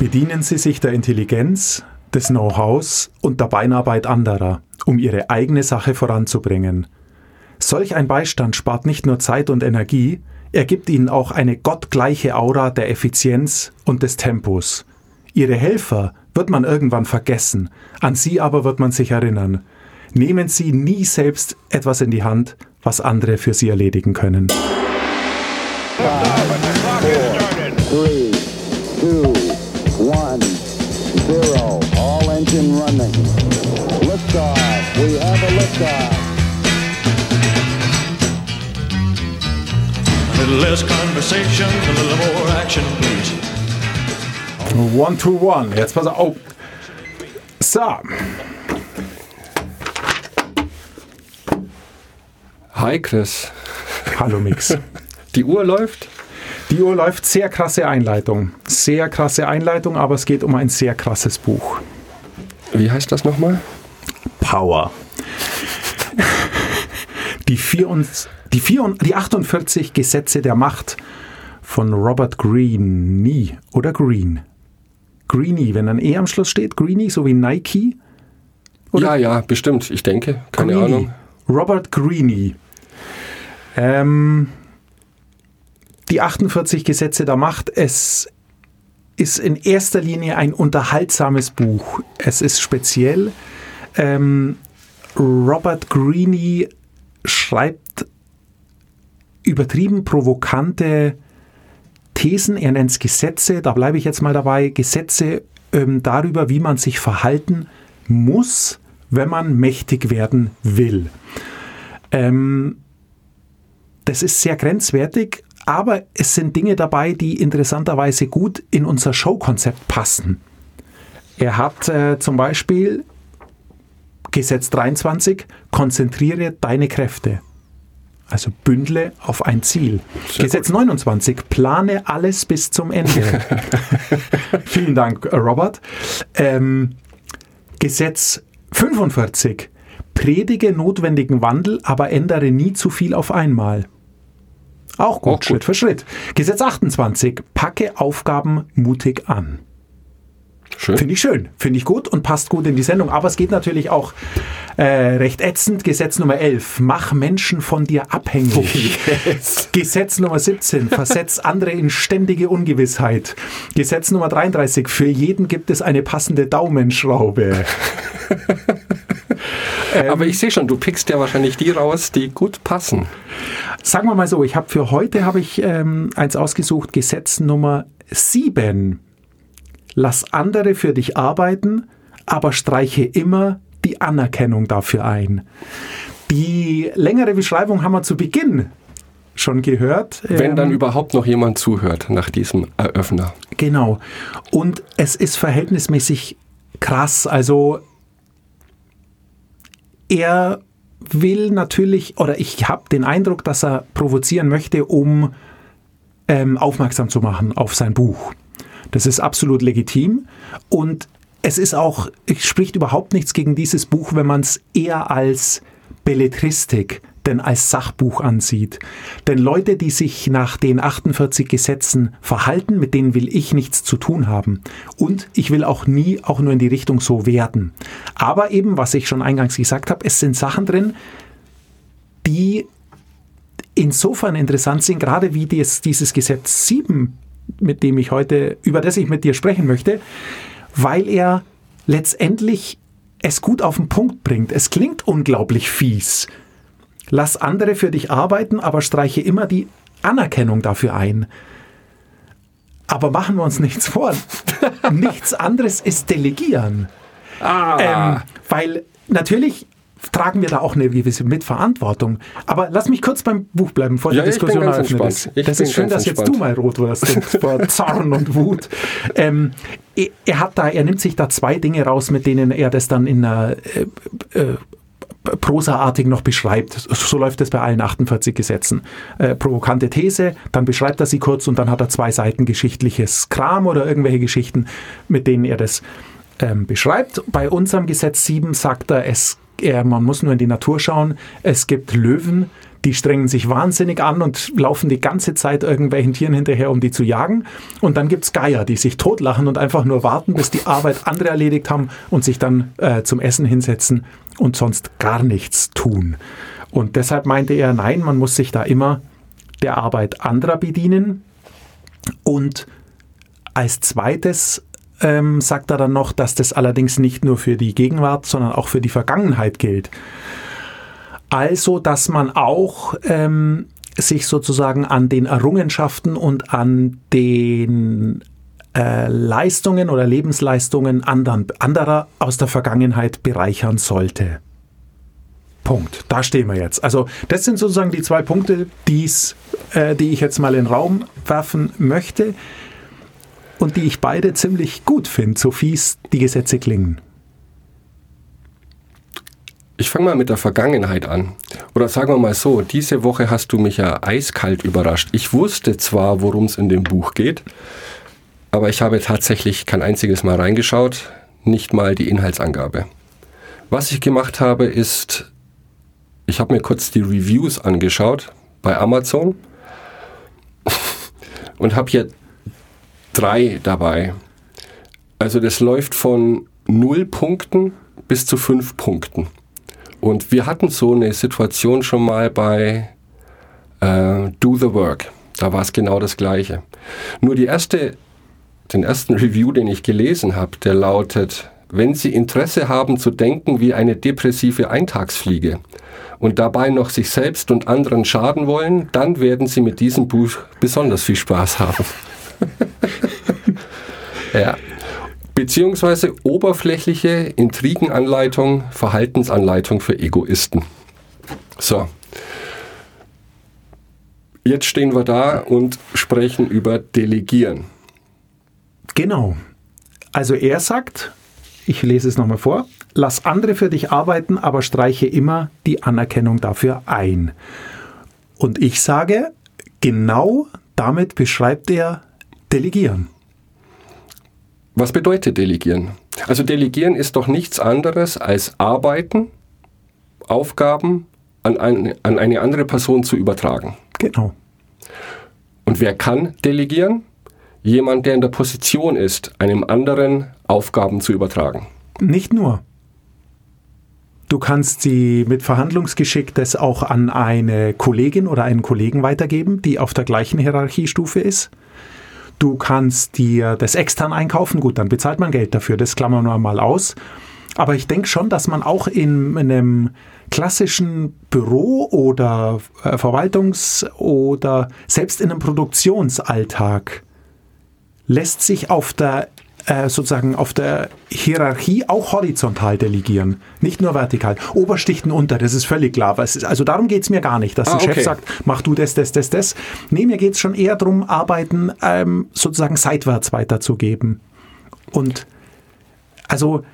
Bedienen Sie sich der Intelligenz, des Know-hows und der Beinarbeit anderer, um Ihre eigene Sache voranzubringen. Solch ein Beistand spart nicht nur Zeit und Energie, er gibt Ihnen auch eine gottgleiche Aura der Effizienz und des Tempos. Ihre Helfer wird man irgendwann vergessen, an sie aber wird man sich erinnern. Nehmen Sie nie selbst etwas in die Hand, was andere für Sie erledigen können. Three, engine running. Liftoff. We have a liftoff. A little less conversation, a little more action, please. One to one. Jetzt pass auf. So. Hi Chris. Hallo Mix. Die Uhr läuft? Die Uhr läuft. Sehr krasse Einleitung. Sehr krasse Einleitung, aber es geht um ein sehr krasses Buch. Wie heißt das nochmal? Power. Die, vier und, die, vier und, die 48 Gesetze der Macht von Robert Greene oder Green. Greeny, wenn ein E am Schluss steht, Greeny, so wie Nike. Ja, ja, bestimmt. Ich denke. Keine Greeny. Ahnung. Robert Greeny. Ähm, die 48 Gesetze der Macht. Es ist in erster Linie ein unterhaltsames Buch. Es ist speziell. Ähm, Robert Greeny schreibt übertrieben provokante Thesen, er nennt es Gesetze, da bleibe ich jetzt mal dabei, Gesetze ähm, darüber, wie man sich verhalten muss, wenn man mächtig werden will. Ähm, das ist sehr grenzwertig, aber es sind Dinge dabei, die interessanterweise gut in unser Showkonzept passen. Er hat äh, zum Beispiel Gesetz 23, konzentriere deine Kräfte. Also bündle auf ein Ziel. Sehr Gesetz 29, plane alles bis zum Ende. Vielen Dank, Robert. Ähm, Gesetz 45, predige notwendigen Wandel, aber ändere nie zu viel auf einmal. Auch gut, Auch gut. Schritt für Schritt. Gesetz 28, packe Aufgaben mutig an. Schön. Finde ich schön, finde ich gut und passt gut in die Sendung. Aber es geht natürlich auch äh, recht ätzend. Gesetz Nummer 11, mach Menschen von dir abhängig. Gesetz Nummer 17, versetz andere in ständige Ungewissheit. Gesetz Nummer 33, für jeden gibt es eine passende Daumenschraube. Aber ich sehe schon, du pickst ja wahrscheinlich die raus, die gut passen. Sagen wir mal so, ich habe für heute habe ich ähm, eins ausgesucht, Gesetz Nummer 7. Lass andere für dich arbeiten, aber streiche immer die Anerkennung dafür ein. Die längere Beschreibung haben wir zu Beginn schon gehört. Wenn dann Ähm, überhaupt noch jemand zuhört nach diesem Eröffner. Genau. Und es ist verhältnismäßig krass. Also er will natürlich, oder ich habe den Eindruck, dass er provozieren möchte, um ähm, aufmerksam zu machen auf sein Buch. Das ist absolut legitim. Und es ist auch, es spricht überhaupt nichts gegen dieses Buch, wenn man es eher als Belletristik denn als Sachbuch ansieht. Denn Leute, die sich nach den 48 Gesetzen verhalten, mit denen will ich nichts zu tun haben. Und ich will auch nie auch nur in die Richtung so werden. Aber eben, was ich schon eingangs gesagt habe, es sind Sachen drin, die insofern interessant sind, gerade wie dies, dieses Gesetz 7, mit dem ich heute, über das ich mit dir sprechen möchte, weil er letztendlich es gut auf den Punkt bringt. Es klingt unglaublich fies. Lass andere für dich arbeiten, aber streiche immer die Anerkennung dafür ein. Aber machen wir uns nichts vor. nichts anderes ist Delegieren. Ähm, weil natürlich tragen wir da auch eine gewisse Mitverantwortung. Aber lass mich kurz beim Buch bleiben, bevor Ja, bin Diskussion eröffnet ist. Das ist schön, dass jetzt entspannt. du mal rot wirst vor Zorn und Wut. Ähm, er, er hat da, er nimmt sich da zwei Dinge raus, mit denen er das dann in einer äh, äh, prosaartig noch beschreibt. So läuft es bei allen 48 Gesetzen. Äh, provokante These, dann beschreibt er sie kurz und dann hat er zwei Seiten geschichtliches Kram oder irgendwelche Geschichten, mit denen er das ähm, beschreibt. Bei unserem Gesetz 7 sagt er, es äh, man muss nur in die Natur schauen. Es gibt Löwen, die strengen sich wahnsinnig an und laufen die ganze Zeit irgendwelchen Tieren hinterher, um die zu jagen. Und dann gibt's Geier, die sich totlachen und einfach nur warten, bis die Arbeit andere erledigt haben und sich dann äh, zum Essen hinsetzen und sonst gar nichts tun. Und deshalb meinte er, nein, man muss sich da immer der Arbeit anderer bedienen. Und als zweites ähm, sagt er dann noch, dass das allerdings nicht nur für die Gegenwart, sondern auch für die Vergangenheit gilt. Also, dass man auch ähm, sich sozusagen an den Errungenschaften und an den äh, Leistungen oder Lebensleistungen anderen, anderer aus der Vergangenheit bereichern sollte. Punkt. Da stehen wir jetzt. Also das sind sozusagen die zwei Punkte, die's, äh, die ich jetzt mal in den Raum werfen möchte und die ich beide ziemlich gut finde, so fies die Gesetze klingen. Ich fange mal mit der Vergangenheit an. Oder sagen wir mal so, diese Woche hast du mich ja eiskalt überrascht. Ich wusste zwar, worum es in dem Buch geht, aber ich habe tatsächlich kein einziges Mal reingeschaut, nicht mal die Inhaltsangabe. Was ich gemacht habe, ist, ich habe mir kurz die Reviews angeschaut bei Amazon und habe hier drei dabei. Also das läuft von null Punkten bis zu fünf Punkten. Und wir hatten so eine Situation schon mal bei äh, Do the Work. Da war es genau das Gleiche. Nur die erste, den ersten Review, den ich gelesen habe, der lautet, wenn Sie Interesse haben zu denken wie eine depressive Eintagsfliege und dabei noch sich selbst und anderen schaden wollen, dann werden Sie mit diesem Buch besonders viel Spaß haben. Ja beziehungsweise oberflächliche Intrigenanleitung, Verhaltensanleitung für Egoisten. So. Jetzt stehen wir da und sprechen über Delegieren. Genau. Also er sagt, ich lese es nochmal vor, lass andere für dich arbeiten, aber streiche immer die Anerkennung dafür ein. Und ich sage, genau damit beschreibt er Delegieren. Was bedeutet Delegieren? Also Delegieren ist doch nichts anderes als Arbeiten, Aufgaben an, ein, an eine andere Person zu übertragen. Genau. Und wer kann delegieren? Jemand, der in der Position ist, einem anderen Aufgaben zu übertragen. Nicht nur. Du kannst sie mit Verhandlungsgeschick das auch an eine Kollegin oder einen Kollegen weitergeben, die auf der gleichen Hierarchiestufe ist. Du kannst dir das extern einkaufen. Gut, dann bezahlt man Geld dafür. Das klammern wir mal aus. Aber ich denke schon, dass man auch in einem klassischen Büro oder äh, Verwaltungs- oder selbst in einem Produktionsalltag lässt sich auf der äh, sozusagen auf der Hierarchie auch horizontal delegieren, nicht nur vertikal. Oberstichten unter, das ist völlig klar. Ist, also darum geht es mir gar nicht, dass ah, ein Chef sagt, mach du das, das, das, das. Nee, mir geht es schon eher darum, Arbeiten ähm, sozusagen seitwärts weiterzugeben. Und also.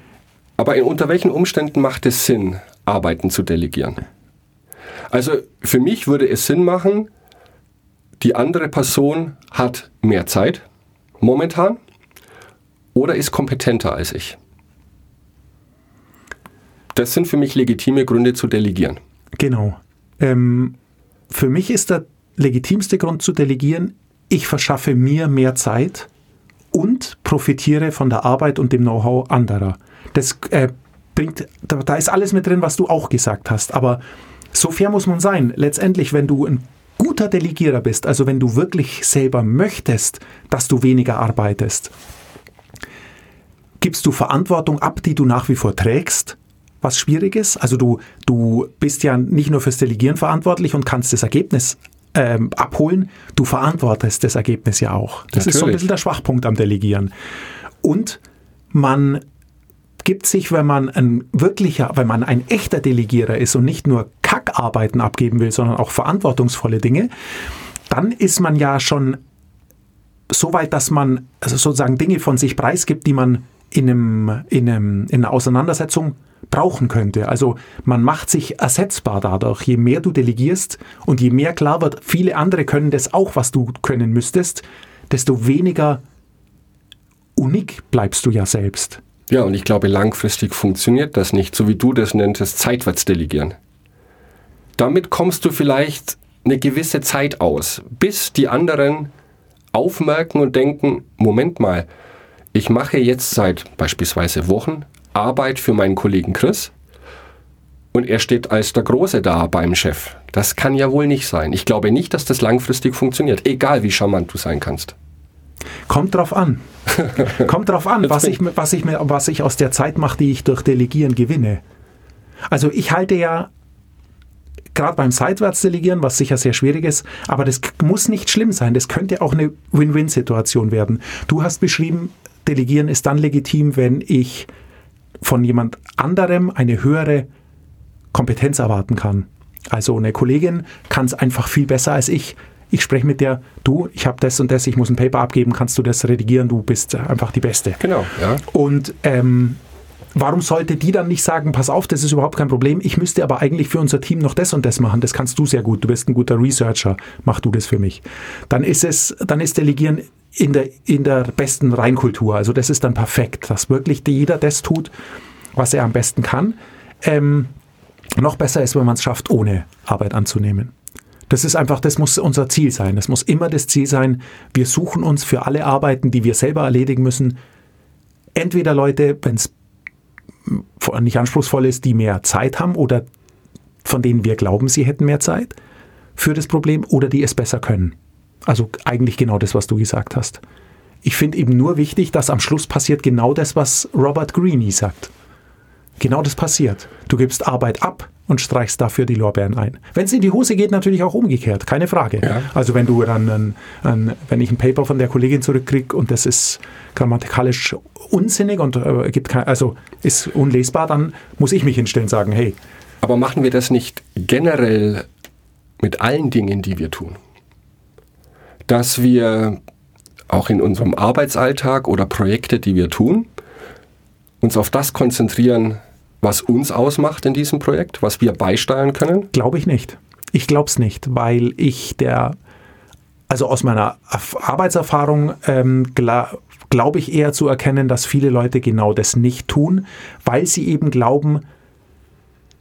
Aber in, unter welchen Umständen macht es Sinn, Arbeiten zu delegieren? Also für mich würde es Sinn machen, die andere Person hat mehr Zeit momentan oder ist kompetenter als ich. Das sind für mich legitime Gründe zu delegieren. Genau. Ähm, für mich ist der legitimste Grund zu delegieren, ich verschaffe mir mehr Zeit und profitiere von der Arbeit und dem Know-how anderer. Das äh, bringt, da, da ist alles mit drin, was du auch gesagt hast. Aber so fair muss man sein. Letztendlich, wenn du ein guter Delegierer bist, also wenn du wirklich selber möchtest, dass du weniger arbeitest, gibst du Verantwortung ab, die du nach wie vor trägst, was schwierig ist. Also du, du bist ja nicht nur fürs Delegieren verantwortlich und kannst das Ergebnis ähm, abholen, du verantwortest das Ergebnis ja auch. Das Natürlich. ist so ein bisschen der Schwachpunkt am Delegieren. Und man gibt sich, wenn man ein wirklicher, wenn man ein echter Delegierer ist und nicht nur Kackarbeiten abgeben will, sondern auch verantwortungsvolle Dinge, dann ist man ja schon so weit, dass man also sozusagen Dinge von sich preisgibt, die man in, einem, in, einem, in einer Auseinandersetzung brauchen könnte. Also man macht sich ersetzbar dadurch. Je mehr du delegierst und je mehr klar wird, viele andere können das auch, was du können müsstest, desto weniger unik bleibst du ja selbst. Ja, und ich glaube, langfristig funktioniert das nicht, so wie du das nenntest, seitwärts delegieren. Damit kommst du vielleicht eine gewisse Zeit aus, bis die anderen aufmerken und denken, Moment mal, ich mache jetzt seit beispielsweise Wochen Arbeit für meinen Kollegen Chris und er steht als der Große da beim Chef. Das kann ja wohl nicht sein. Ich glaube nicht, dass das langfristig funktioniert, egal wie charmant du sein kannst. Kommt drauf an. Kommt drauf an, was ich, was, ich, was ich aus der Zeit mache, die ich durch Delegieren gewinne. Also ich halte ja gerade beim Seitwärtsdelegieren, was sicher sehr schwierig ist, aber das muss nicht schlimm sein. Das könnte auch eine Win-Win-Situation werden. Du hast beschrieben, Delegieren ist dann legitim, wenn ich von jemand anderem eine höhere Kompetenz erwarten kann. Also eine Kollegin kann es einfach viel besser als ich ich spreche mit der, du, ich habe das und das, ich muss ein Paper abgeben, kannst du das redigieren, du bist einfach die Beste. Genau, ja. Und ähm, warum sollte die dann nicht sagen, pass auf, das ist überhaupt kein Problem, ich müsste aber eigentlich für unser Team noch das und das machen, das kannst du sehr gut, du bist ein guter Researcher, mach du das für mich. Dann ist es, dann ist Delegieren in der, in der besten Reinkultur, also das ist dann perfekt, dass wirklich jeder das tut, was er am besten kann. Ähm, noch besser ist, wenn man es schafft, ohne Arbeit anzunehmen. Das ist einfach, das muss unser Ziel sein. Das muss immer das Ziel sein. Wir suchen uns für alle Arbeiten, die wir selber erledigen müssen, entweder Leute, wenn es nicht anspruchsvoll ist, die mehr Zeit haben oder von denen wir glauben, sie hätten mehr Zeit für das Problem oder die es besser können. Also eigentlich genau das, was du gesagt hast. Ich finde eben nur wichtig, dass am Schluss passiert genau das, was Robert Greene sagt. Genau das passiert. Du gibst Arbeit ab und streichst dafür die Lorbeeren ein. Wenn es in die Hose geht, natürlich auch umgekehrt, keine Frage. Ja. Also wenn du dann, ein, ein, wenn ich ein Paper von der Kollegin zurückkriege und das ist grammatikalisch unsinnig und äh, gibt kein, also ist unlesbar, dann muss ich mich hinstellen und sagen, hey. Aber machen wir das nicht generell mit allen Dingen, die wir tun? Dass wir auch in unserem Arbeitsalltag oder Projekte, die wir tun, uns auf das konzentrieren, was uns ausmacht in diesem Projekt, was wir beisteuern können? Glaube ich nicht. Ich glaube es nicht, weil ich der, also aus meiner Arbeitserfahrung ähm, glaube ich eher zu erkennen, dass viele Leute genau das nicht tun, weil sie eben glauben,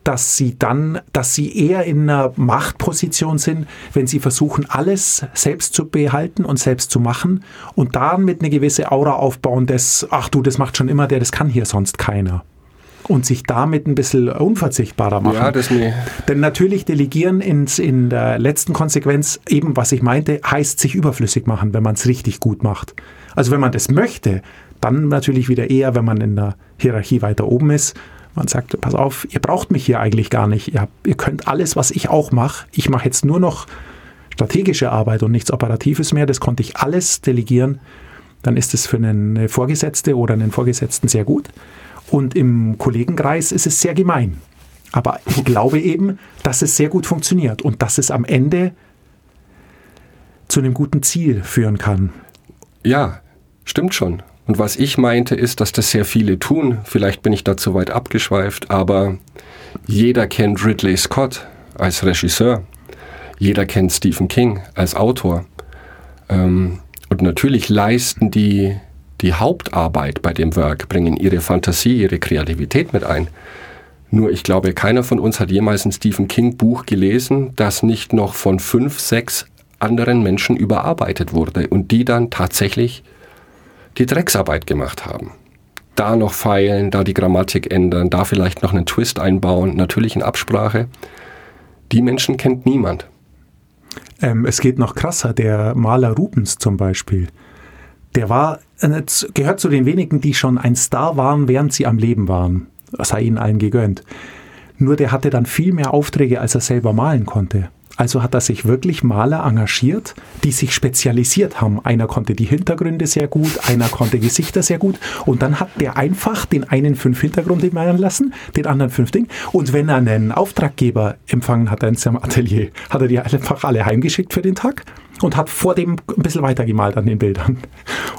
dass sie dann, dass sie eher in einer Machtposition sind, wenn sie versuchen, alles selbst zu behalten und selbst zu machen und damit eine gewisse Aura aufbauen, dass, ach du, das macht schon immer der, das kann hier sonst keiner und sich damit ein bisschen unverzichtbarer machen. Ja, das nee. Denn natürlich delegieren ins, in der letzten Konsequenz eben, was ich meinte, heißt sich überflüssig machen, wenn man es richtig gut macht. Also wenn man das möchte, dann natürlich wieder eher, wenn man in der Hierarchie weiter oben ist. Man sagt, pass auf, ihr braucht mich hier eigentlich gar nicht. Ihr, habt, ihr könnt alles, was ich auch mache. Ich mache jetzt nur noch strategische Arbeit und nichts Operatives mehr. Das konnte ich alles delegieren. Dann ist es für einen Vorgesetzte oder einen Vorgesetzten sehr gut. Und im Kollegenkreis ist es sehr gemein. Aber ich glaube eben, dass es sehr gut funktioniert und dass es am Ende zu einem guten Ziel führen kann. Ja, stimmt schon. Und was ich meinte, ist, dass das sehr viele tun. Vielleicht bin ich da zu weit abgeschweift, aber jeder kennt Ridley Scott als Regisseur. Jeder kennt Stephen King als Autor. Ähm, und natürlich leisten die die Hauptarbeit bei dem Werk, bringen ihre Fantasie, ihre Kreativität mit ein. Nur ich glaube, keiner von uns hat jemals ein Stephen King Buch gelesen, das nicht noch von fünf, sechs anderen Menschen überarbeitet wurde und die dann tatsächlich die Drecksarbeit gemacht haben. Da noch feilen, da die Grammatik ändern, da vielleicht noch einen Twist einbauen, natürlich in Absprache. Die Menschen kennt niemand. Ähm, es geht noch krasser. Der Maler Rubens zum Beispiel, der war, äh, gehört zu den wenigen, die schon ein Star waren, während sie am Leben waren. Das sei ihnen allen gegönnt. Nur der hatte dann viel mehr Aufträge, als er selber malen konnte. Also hat er sich wirklich Maler engagiert, die sich spezialisiert haben. Einer konnte die Hintergründe sehr gut, einer konnte Gesichter sehr gut. Und dann hat der einfach den einen fünf Hintergründe malen lassen, den anderen fünf Dinge. Und wenn er einen Auftraggeber empfangen hat in seinem Atelier, hat er die einfach alle heimgeschickt für den Tag und hat vor dem ein bisschen weitergemalt an den Bildern.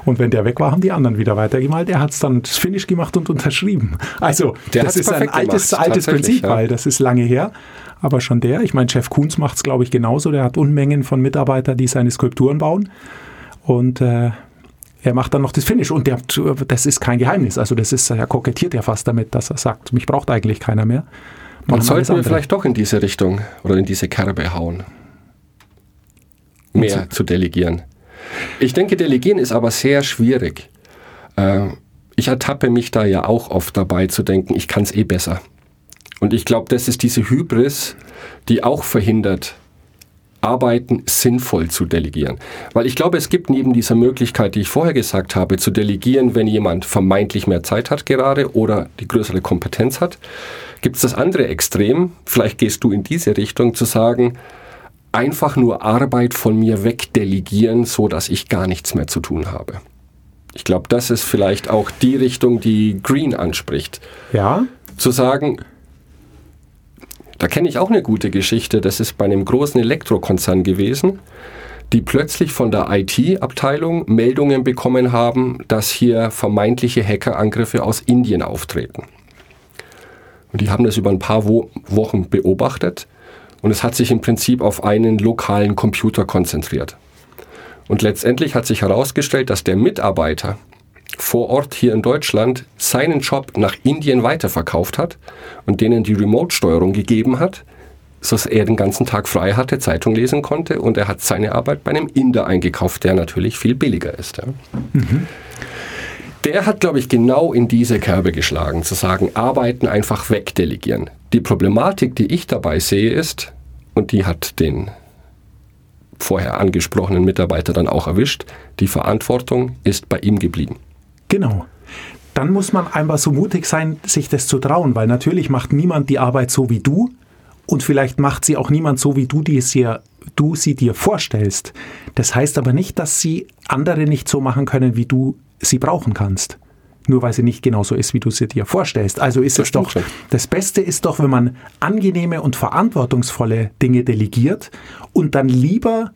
Und wenn der weg war, haben die anderen wieder weitergemalt. Er hat es dann das Finish gemacht und unterschrieben. Also, der das ist ein altes, gemacht, altes Prinzip, ja. weil das ist lange her. Aber schon der, ich meine, Chef Kunz macht es, glaube ich, genauso. Der hat Unmengen von Mitarbeitern, die seine Skulpturen bauen. Und äh, er macht dann noch das Finish und der, das ist kein Geheimnis. Also das ist, er kokettiert ja fast damit, dass er sagt, mich braucht eigentlich keiner mehr. Man sollte andere. vielleicht doch in diese Richtung oder in diese Kerbe hauen. Mehr zu delegieren. Ich denke, delegieren ist aber sehr schwierig. Äh, Ich ertappe mich da ja auch oft dabei zu denken, ich kann es eh besser. Und ich glaube, das ist diese Hybris, die auch verhindert, Arbeiten sinnvoll zu delegieren. Weil ich glaube, es gibt neben dieser Möglichkeit, die ich vorher gesagt habe, zu delegieren, wenn jemand vermeintlich mehr Zeit hat gerade oder die größere Kompetenz hat, gibt es das andere Extrem, vielleicht gehst du in diese Richtung, zu sagen, einfach nur Arbeit von mir wegdelegieren, so dass ich gar nichts mehr zu tun habe. Ich glaube, das ist vielleicht auch die Richtung, die Green anspricht Ja, zu sagen, da kenne ich auch eine gute Geschichte, das ist bei einem großen Elektrokonzern gewesen, die plötzlich von der IT-Abteilung Meldungen bekommen haben, dass hier vermeintliche Hackerangriffe aus Indien auftreten. Und die haben das über ein paar Wo Wochen beobachtet und es hat sich im Prinzip auf einen lokalen Computer konzentriert. Und letztendlich hat sich herausgestellt, dass der Mitarbeiter vor Ort hier in Deutschland seinen Job nach Indien weiterverkauft hat und denen die Remote-Steuerung gegeben hat, sodass er den ganzen Tag frei hatte, Zeitung lesen konnte und er hat seine Arbeit bei einem Inder eingekauft, der natürlich viel billiger ist. Ja. Der hat, glaube ich, genau in diese Kerbe geschlagen, zu sagen, Arbeiten einfach wegdelegieren. Die Problematik, die ich dabei sehe, ist, und die hat den vorher angesprochenen Mitarbeiter dann auch erwischt, die Verantwortung ist bei ihm geblieben. genau. Dann muss man einfach so mutig sein, sich das zu trauen, weil natürlich macht niemand die Arbeit so wie du und vielleicht macht sie auch niemand so, wie du, die es dir, du sie dir vorstellst. Das heißt aber nicht, dass sie andere nicht so machen können, wie du sie brauchen kannst. Nur weil sie nicht genauso ist, wie du sie dir vorstellst. Also ist Das es doch, schon. das Beste ist doch, wenn man angenehme und verantwortungsvolle Dinge delegiert und dann lieber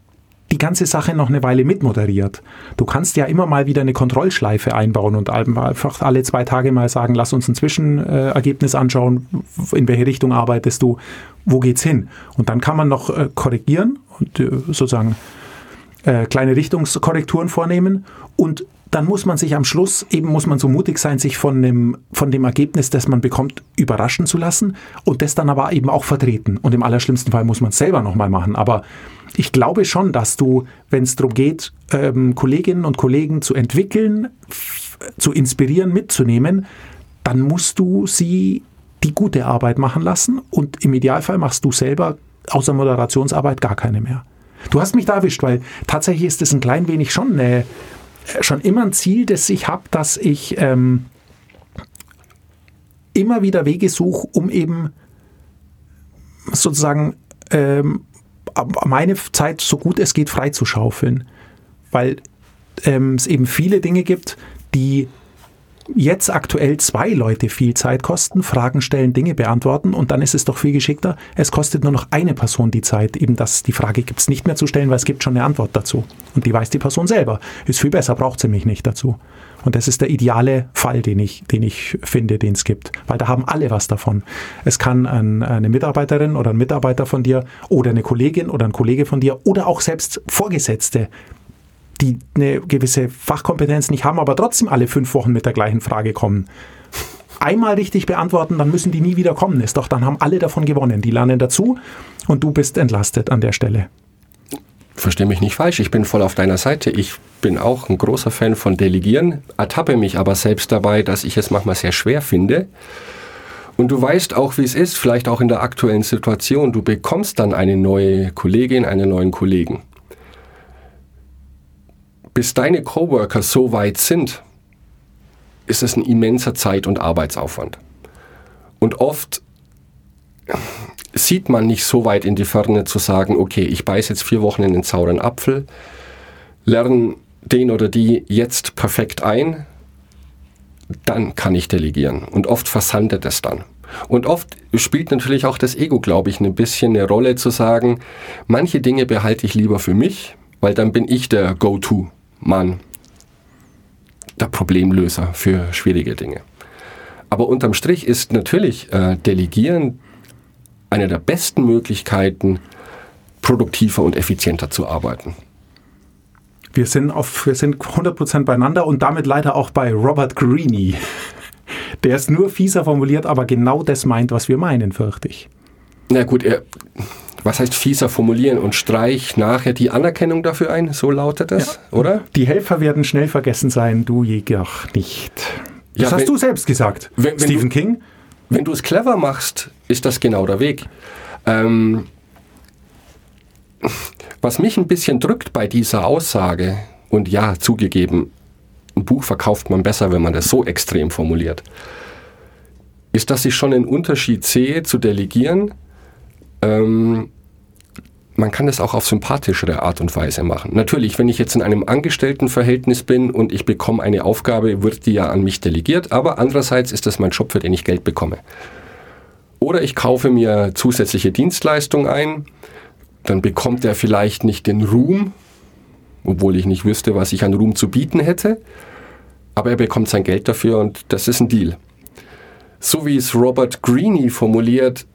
die ganze Sache noch eine Weile mitmoderiert. Du kannst ja immer mal wieder eine Kontrollschleife einbauen und einfach alle zwei Tage mal sagen, lass uns ein Zwischenergebnis anschauen, in welche Richtung arbeitest du, wo geht's hin? Und dann kann man noch äh, korrigieren und äh, sozusagen äh, kleine Richtungskorrekturen vornehmen und dann muss man sich am Schluss, eben muss man so mutig sein, sich von dem, von dem Ergebnis, das man bekommt, überraschen zu lassen und das dann aber eben auch vertreten. Und im allerschlimmsten Fall muss man es selber nochmal machen. Aber ich glaube schon, dass du, wenn es darum geht, ähm, Kolleginnen und Kollegen zu entwickeln, zu inspirieren, mitzunehmen, dann musst du sie die gute Arbeit machen lassen und im Idealfall machst du selber außer Moderationsarbeit gar keine mehr. Du hast mich da erwischt, weil tatsächlich ist es ein klein wenig schon eine, schon immer ein Ziel, das ich habe, dass ich ähm, immer wieder Wege suche, um eben sozusagen ähm, meine Zeit so gut es geht freizuschaufeln. Weil ähm, es eben viele Dinge gibt, die jetzt aktuell zwei Leute viel Zeit kosten, Fragen stellen, Dinge beantworten und dann ist es doch viel geschickter. Es kostet nur noch eine Person die Zeit, eben dass die Frage gibt es nicht mehr zu stellen, weil es gibt schon eine Antwort dazu. Und die weiß die Person selber. Ist viel besser, braucht sie mich nicht dazu. Und das ist der ideale Fall, den ich, den ich finde, den es gibt. Weil da haben alle was davon. Es kann ein, eine Mitarbeiterin oder ein Mitarbeiter von dir oder eine Kollegin oder ein Kollege von dir oder auch selbst Vorgesetzte die eine gewisse Fachkompetenz nicht haben, aber trotzdem alle fünf Wochen mit der gleichen Frage kommen. Einmal richtig beantworten, dann müssen die nie wieder kommen. Ist doch, dann haben alle davon gewonnen. Die lernen dazu und du bist entlastet an der Stelle. Versteh mich nicht falsch, ich bin voll auf deiner Seite. Ich bin auch ein großer Fan von Delegieren, ertappe mich aber selbst dabei, dass ich es manchmal sehr schwer finde. Und du weißt auch, wie es ist, vielleicht auch in der aktuellen Situation. Du bekommst dann eine neue Kollegin, einen neuen Kollegen. Bis deine Coworker so weit sind, ist es ein immenser Zeit- und Arbeitsaufwand. Und oft sieht man nicht so weit in die Ferne zu sagen, okay, ich beiß jetzt vier Wochen in den sauren Apfel, lerne den oder die jetzt perfekt ein, dann kann ich delegieren. Und oft versandet es dann. Und oft spielt natürlich auch das Ego, glaube ich, ein bisschen eine Rolle zu sagen, manche Dinge behalte ich lieber für mich, weil dann bin ich der Go-To-Mann, der Problemlöser für schwierige Dinge. Aber unterm Strich ist natürlich äh, Delegieren eine der besten Möglichkeiten, produktiver und effizienter zu arbeiten. Wir sind, auf, wir sind 100% beieinander und damit leider auch bei Robert Greene. Der ist nur fieser formuliert, aber genau das meint, was wir meinen, fürchte ich. Na gut, er, was heißt fieser formulieren und streich nachher die Anerkennung dafür ein? So lautet es, oder? Die Helfer werden schnell vergessen sein, du jedoch nicht. Das Ja, hast wenn- du selbst gesagt, wenn- wenn Stephen du- King. Wenn du es clever machst, ist das genau der Weg. Ähm, was mich ein bisschen drückt bei dieser Aussage, und ja, zugegeben, ein Buch verkauft man besser, wenn man das so extrem formuliert, ist, dass ich schon einen Unterschied sehe zu delegieren. Ähm, man kann das auch auf sympathischere Art und Weise machen. Natürlich, wenn ich jetzt in einem Angestelltenverhältnis bin und ich bekomme eine Aufgabe, wird die ja an mich delegiert, aber andererseits ist das mein Job, für den ich Geld bekomme. Oder ich kaufe mir zusätzliche Dienstleistungen ein, dann bekommt er vielleicht nicht den Ruhm, obwohl ich nicht wüsste, was ich an Ruhm zu bieten hätte, aber er bekommt sein Geld dafür und das ist ein Deal. So wie es Robert Greene formuliert,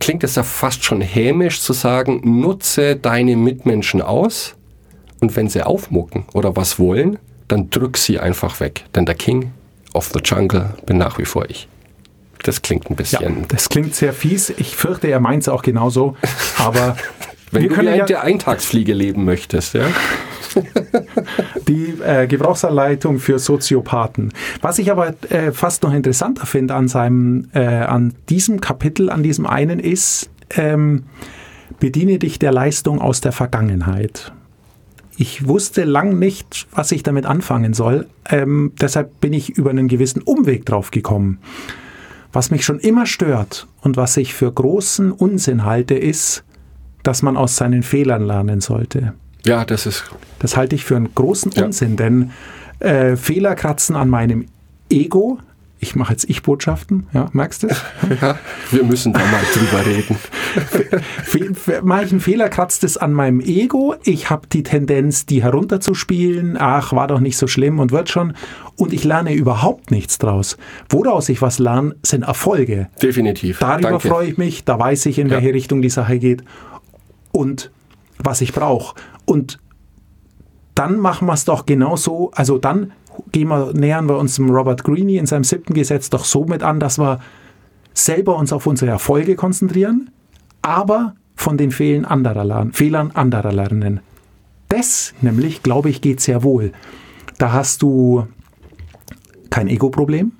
klingt es ja fast schon hämisch zu sagen, nutze deine Mitmenschen aus und wenn sie aufmucken oder was wollen, dann drück sie einfach weg. Denn der King of the Jungle bin nach wie vor ich. Das klingt ein Ja, bisschen. das klingt sehr fies. Ich fürchte, er meint es auch genauso. Aber Wenn wir du wie ja der Eintagsfliege leben möchtest, ja? die äh, Gebrauchsanleitung für Soziopathen. Was ich aber äh, fast noch interessanter finde an seinem, äh, an diesem Kapitel, an diesem einen ist, ähm, bediene dich der Leistung aus der Vergangenheit. Ich wusste lang nicht, was ich damit anfangen soll. Ähm, deshalb bin ich über einen gewissen Umweg drauf gekommen. Was mich schon immer stört und was ich für großen Unsinn halte, ist, dass man aus seinen Fehlern lernen sollte. Ja, das ist. Das halte ich für einen großen Ja. Unsinn, denn äh, Fehler kratzen an meinem Ego. Ich mache jetzt Ich-Botschaften, ja, merkst du? Ja, wir müssen da mal drüber reden. Fe- fe- Manchen Fehler kratzt es an meinem Ego. Ich habe die Tendenz, die herunterzuspielen. Ach, war doch nicht so schlimm und wird schon. Und ich lerne überhaupt nichts draus. Woraus ich was lerne, sind Erfolge. Definitiv. Darüber Danke. freue ich mich. Da weiß ich, in Ja. welche Richtung die Sache geht und was ich brauche. Und dann machen wir es doch genauso. Also dann gehen wir, nähern wir uns dem Robert Greene in seinem siebten Gesetz doch so mit an, dass wir selber uns auf unsere Erfolge konzentrieren, aber von den Fehlern anderer lernen, Fehlern anderer lernen. Das nämlich, glaube ich, geht sehr wohl. Da hast du kein Ego-Problem,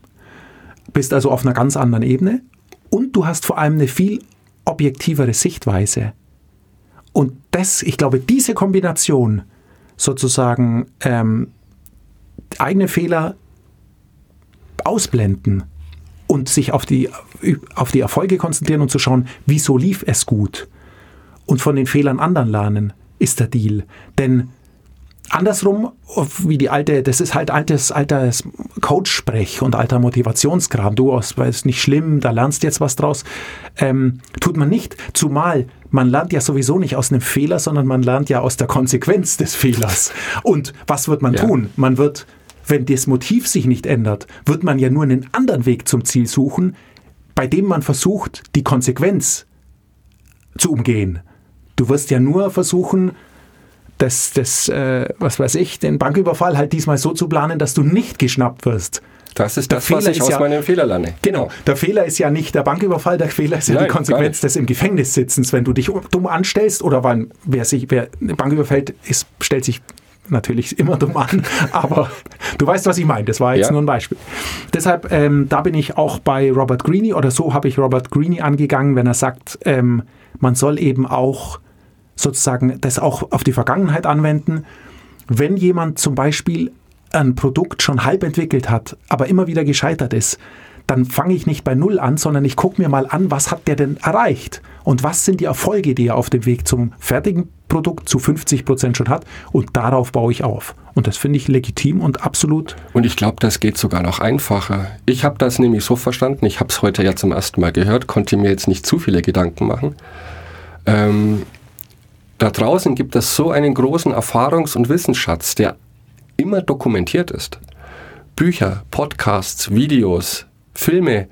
bist also auf einer ganz anderen Ebene und du hast vor allem eine viel objektivere Sichtweise. Und das, ich glaube, diese Kombination sozusagen ähm, eigene Fehler ausblenden und sich auf die, auf die Erfolge konzentrieren und zu schauen, wieso lief es gut und von den Fehlern anderen lernen, ist der Deal. Denn andersrum, wie die alte, das ist halt altes, altes Coach-Sprech und alter Motivationskram. Du, es ist nicht schlimm, da lernst jetzt was draus. Ähm, tut man nicht. Zumal man lernt ja sowieso nicht aus einem Fehler, sondern man lernt ja aus der Konsequenz des Fehlers. Und was wird man Ja. tun? Man wird, wenn das Motiv sich nicht ändert, wird man ja nur einen anderen Weg zum Ziel suchen, bei dem man versucht, die Konsequenz zu umgehen. Du wirst ja nur versuchen, das, das äh, was weiß ich, den Banküberfall halt diesmal so zu planen, dass du nicht geschnappt wirst. Das ist Der das, was Fehler ich ist aus ja- meinem Fehler lerne. Genau. Der Fehler ist ja nicht der Banküberfall, der Fehler ist ja Nein, die Konsequenz des im Gefängnis sitzens, wenn du dich dumm anstellst oder weil wer sich, wer eine Bank überfällt, ist, stellt sich natürlich immer dumm an, aber du weißt, was ich meine. Das war jetzt Ja. nur ein Beispiel. Deshalb, ähm, da bin ich auch bei Robert Greene oder so habe ich Robert Greene angegangen, wenn er sagt, ähm, man soll eben auch sozusagen das auch auf die Vergangenheit anwenden. Wenn jemand zum Beispiel ein Produkt schon halb entwickelt hat, aber immer wieder gescheitert ist, dann fange ich nicht bei Null an, sondern ich gucke mir mal an, was hat der denn erreicht und was sind die Erfolge, die er auf dem Weg zum fertigen Produkt zu 50 Prozent schon hat und darauf baue ich auf. Und das finde ich legitim und absolut Und ich glaube, das geht sogar noch einfacher. Ich habe das nämlich so verstanden, ich habe es heute ja zum ersten Mal gehört, konnte mir jetzt nicht zu viele Gedanken machen. Ähm, da draußen gibt es so einen großen Erfahrungs- und Wissensschatz, der immer dokumentiert ist. Bücher, Podcasts, Videos, Filme,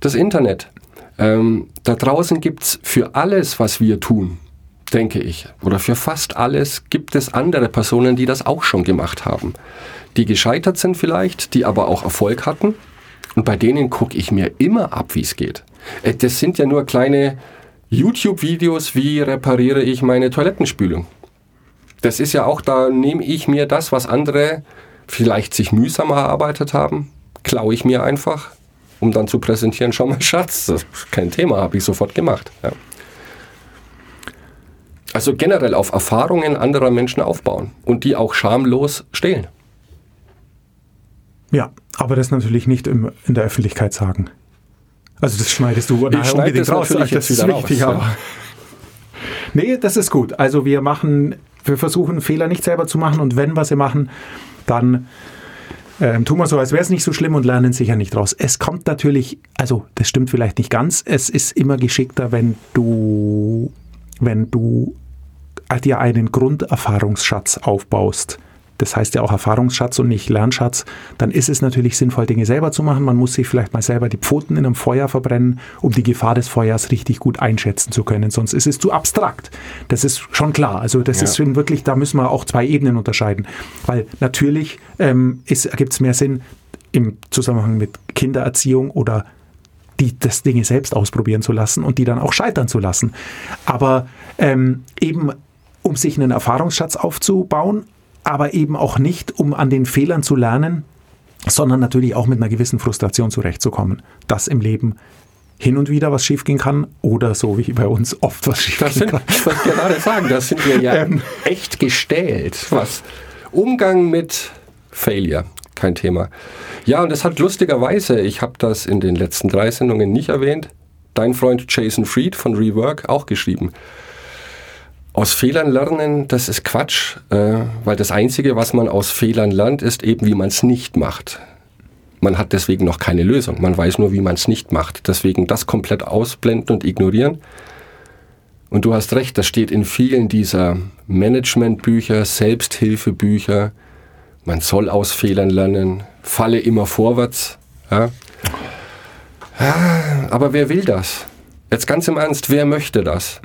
das Internet. Ähm, da draußen gibt es für alles, was wir tun, denke ich. Oder für fast alles gibt es andere Personen, die das auch schon gemacht haben. Die gescheitert sind vielleicht, die aber auch Erfolg hatten. Und bei denen gucke ich mir immer ab, wie es geht. Äh, Das sind ja nur kleine YouTube-Videos, wie repariere ich meine Toilettenspülung. Das ist ja auch, da nehme ich mir das, was andere vielleicht sich mühsam erarbeitet haben, klaue ich mir einfach, um dann zu präsentieren, schau mal Schatz, das ist kein Thema, habe ich sofort gemacht. Ja. Also generell auf Erfahrungen anderer Menschen aufbauen und die auch schamlos stehlen. Ja, aber das natürlich nicht im, in der Öffentlichkeit sagen. Also das schneidest du nachher unbedingt das raus. das ist wichtig, raus, aber. ja. Nee, das ist gut. Also wir machen, wir versuchen Fehler nicht selber zu machen und wenn wir sie machen, dann ähm, tun wir so, als wäre es nicht so schlimm und lernen sicher nicht raus. Es kommt natürlich, also das stimmt vielleicht nicht ganz, es ist immer geschickter, wenn du, wenn du dir einen Grunderfahrungsschatz aufbaust. Das heißt ja auch Erfahrungsschatz und nicht Lernschatz. Dann ist es natürlich sinnvoll, Dinge selber zu machen. Man muss sich vielleicht mal selber die Pfoten in einem Feuer verbrennen, um die Gefahr des Feuers richtig gut einschätzen zu können. Sonst ist es zu abstrakt. Das ist schon klar. Also das Ja. ist schon wirklich, da müssen wir auch zwei Ebenen unterscheiden. Weil natürlich ähm, ergibt es mehr Sinn im Zusammenhang mit Kindererziehung oder die das Dinge selbst ausprobieren zu lassen und die dann auch scheitern zu lassen. Aber ähm, eben, um sich einen Erfahrungsschatz aufzubauen, aber eben auch nicht, um an den Fehlern zu lernen, sondern natürlich auch mit einer gewissen Frustration zurechtzukommen, dass im Leben hin und wieder was schiefgehen kann oder so wie bei uns oft was schiefgehen kann. ich wollte gerade sagen, das sind wir ja Ähm. echt gestellt. Was? Umgang mit Failure, kein Thema. Ja, und das hat lustigerweise, ich habe das in den letzten drei Sendungen nicht erwähnt, dein Freund Jason Fried von Rework auch geschrieben. Aus Fehlern lernen, das ist Quatsch, äh, weil das Einzige, was man aus Fehlern lernt, ist eben, wie man es nicht macht. Man hat deswegen noch keine Lösung. Man weiß nur, wie man es nicht macht. Deswegen das komplett ausblenden und ignorieren. Und du hast recht, das steht in vielen dieser Managementbücher, Selbsthilfebücher. Man soll aus Fehlern lernen, falle immer vorwärts. Ja. Ah, Aber wer will das? Jetzt ganz im Ernst, wer möchte das?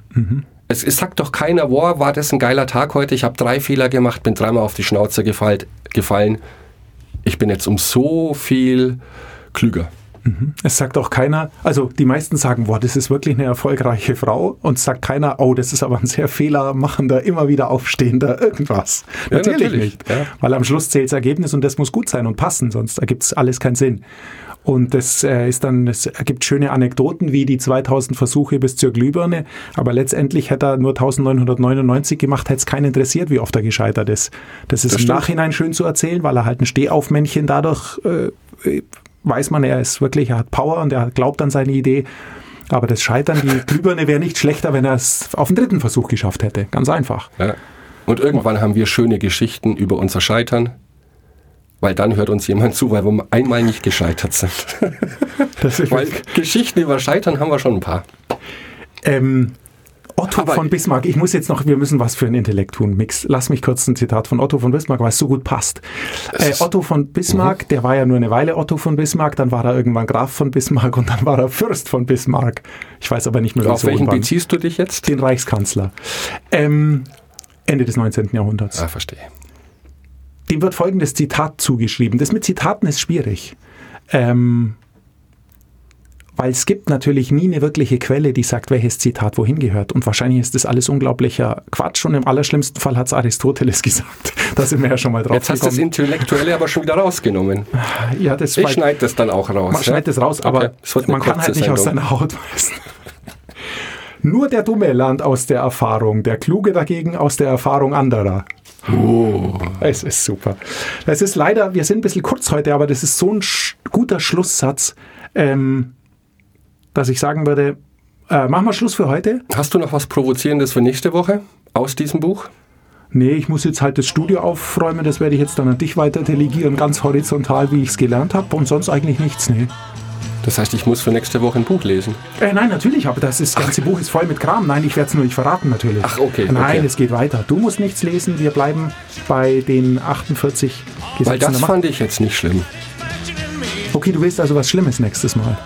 Es, es sagt doch keiner, boah, war das ein geiler Tag heute, ich habe drei Fehler gemacht, bin dreimal auf die Schnauze gefallen, gefallen. Ich bin jetzt um so viel klüger. Es sagt auch keiner, also die meisten sagen, boah, das ist wirklich eine erfolgreiche Frau und es sagt keiner, oh, das ist aber ein sehr fehlermachender, immer wieder aufstehender irgendwas. Ja, natürlich, natürlich, nicht, ja. weil am Schluss zählt das Ergebnis und das muss gut sein und passen, sonst ergibt es alles keinen Sinn. Und das äh, ist dann, es ergibt schöne Anekdoten wie die 2000 Versuche bis zur Glühbirne, aber letztendlich hätte er nur 1999 gemacht, hätte es keinen interessiert, wie oft er gescheitert ist. Das ist Das im. Nachhinein schön zu erzählen, weil er halt ein Stehaufmännchen dadurch äh, weiß man, er ist wirklich, er hat Power und er glaubt an seine Idee. Aber das Scheitern, die Glühbirne wäre nicht schlechter, wenn er es auf den dritten Versuch geschafft hätte. Ganz einfach. Ja. Und irgendwann haben wir schöne Geschichten über unser Scheitern, weil dann hört uns jemand zu, weil wir einmal nicht gescheitert sind. Weil Geschichten über Scheitern haben wir schon ein paar. ähm, Otto Aber- von Bismarck, ich muss jetzt noch, wir müssen was für ein Intellekt tun, Mix. Lass mich kurz ein Zitat von Otto von Bismarck, weil es so gut passt. Äh, Otto von Bismarck, der war ja nur eine Weile Otto von Bismarck, dann war er irgendwann Graf von Bismarck und dann war er Fürst von Bismarck. Ich weiß aber nicht mehr, Auf welchen und wann. beziehst du dich jetzt? Den Reichskanzler. Ähm, Ende des 19. Jahrhunderts. Ah, verstehe. Dem wird folgendes Zitat zugeschrieben. Das mit Zitaten ist schwierig. Ähm, weil es gibt natürlich nie eine wirkliche Quelle, die sagt, welches Zitat wohin gehört. Und wahrscheinlich ist das alles unglaublicher Quatsch. Und im allerschlimmsten Fall hat es Aristoteles gesagt. Da sind wir ja schon mal drauf Jetzt hast du das. Intellektuelle aber schon wieder rausgenommen. Ja, das Ich schneide das dann auch raus. man ja? schneidet es raus, Okay, aber man kann halt nicht aus Sendung. seiner Haut weisen. Nur der Dumme lernt aus der Erfahrung, der Kluge dagegen aus der Erfahrung anderer. Oh. Es ist super. Das ist leider, wir sind ein bisschen kurz heute, aber das ist so ein sch guter Schlusssatz, ähm, dass ich sagen würde, äh, machen wir Schluss für heute? Hast du noch was Provozierendes für nächste Woche aus diesem Buch? Nee, ich muss jetzt halt das Studio aufräumen, das werde ich jetzt dann an dich weiter delegieren, ganz horizontal, wie ich es gelernt habe und sonst eigentlich nichts, nee. Das heißt, ich muss für nächste Woche ein Buch lesen. Äh, nein, natürlich, aber das, ist, das ganze Buch ist voll mit Kram. Nein, ich werde es nur nicht verraten, natürlich. Ach, okay, Nein, okay. es geht weiter. Du musst nichts lesen, wir bleiben bei den 48 Gesetzen Weil das fand ich jetzt nicht schlimm. Okay, du willst also was Schlimmes nächstes Mal.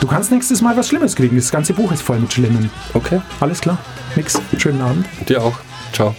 Du kannst nächstes Mal was Schlimmes kriegen. Das ganze Buch ist voll mit Schlimmen. Okay, Alles klar. Nix. Schönen Abend. dir auch. Ciao.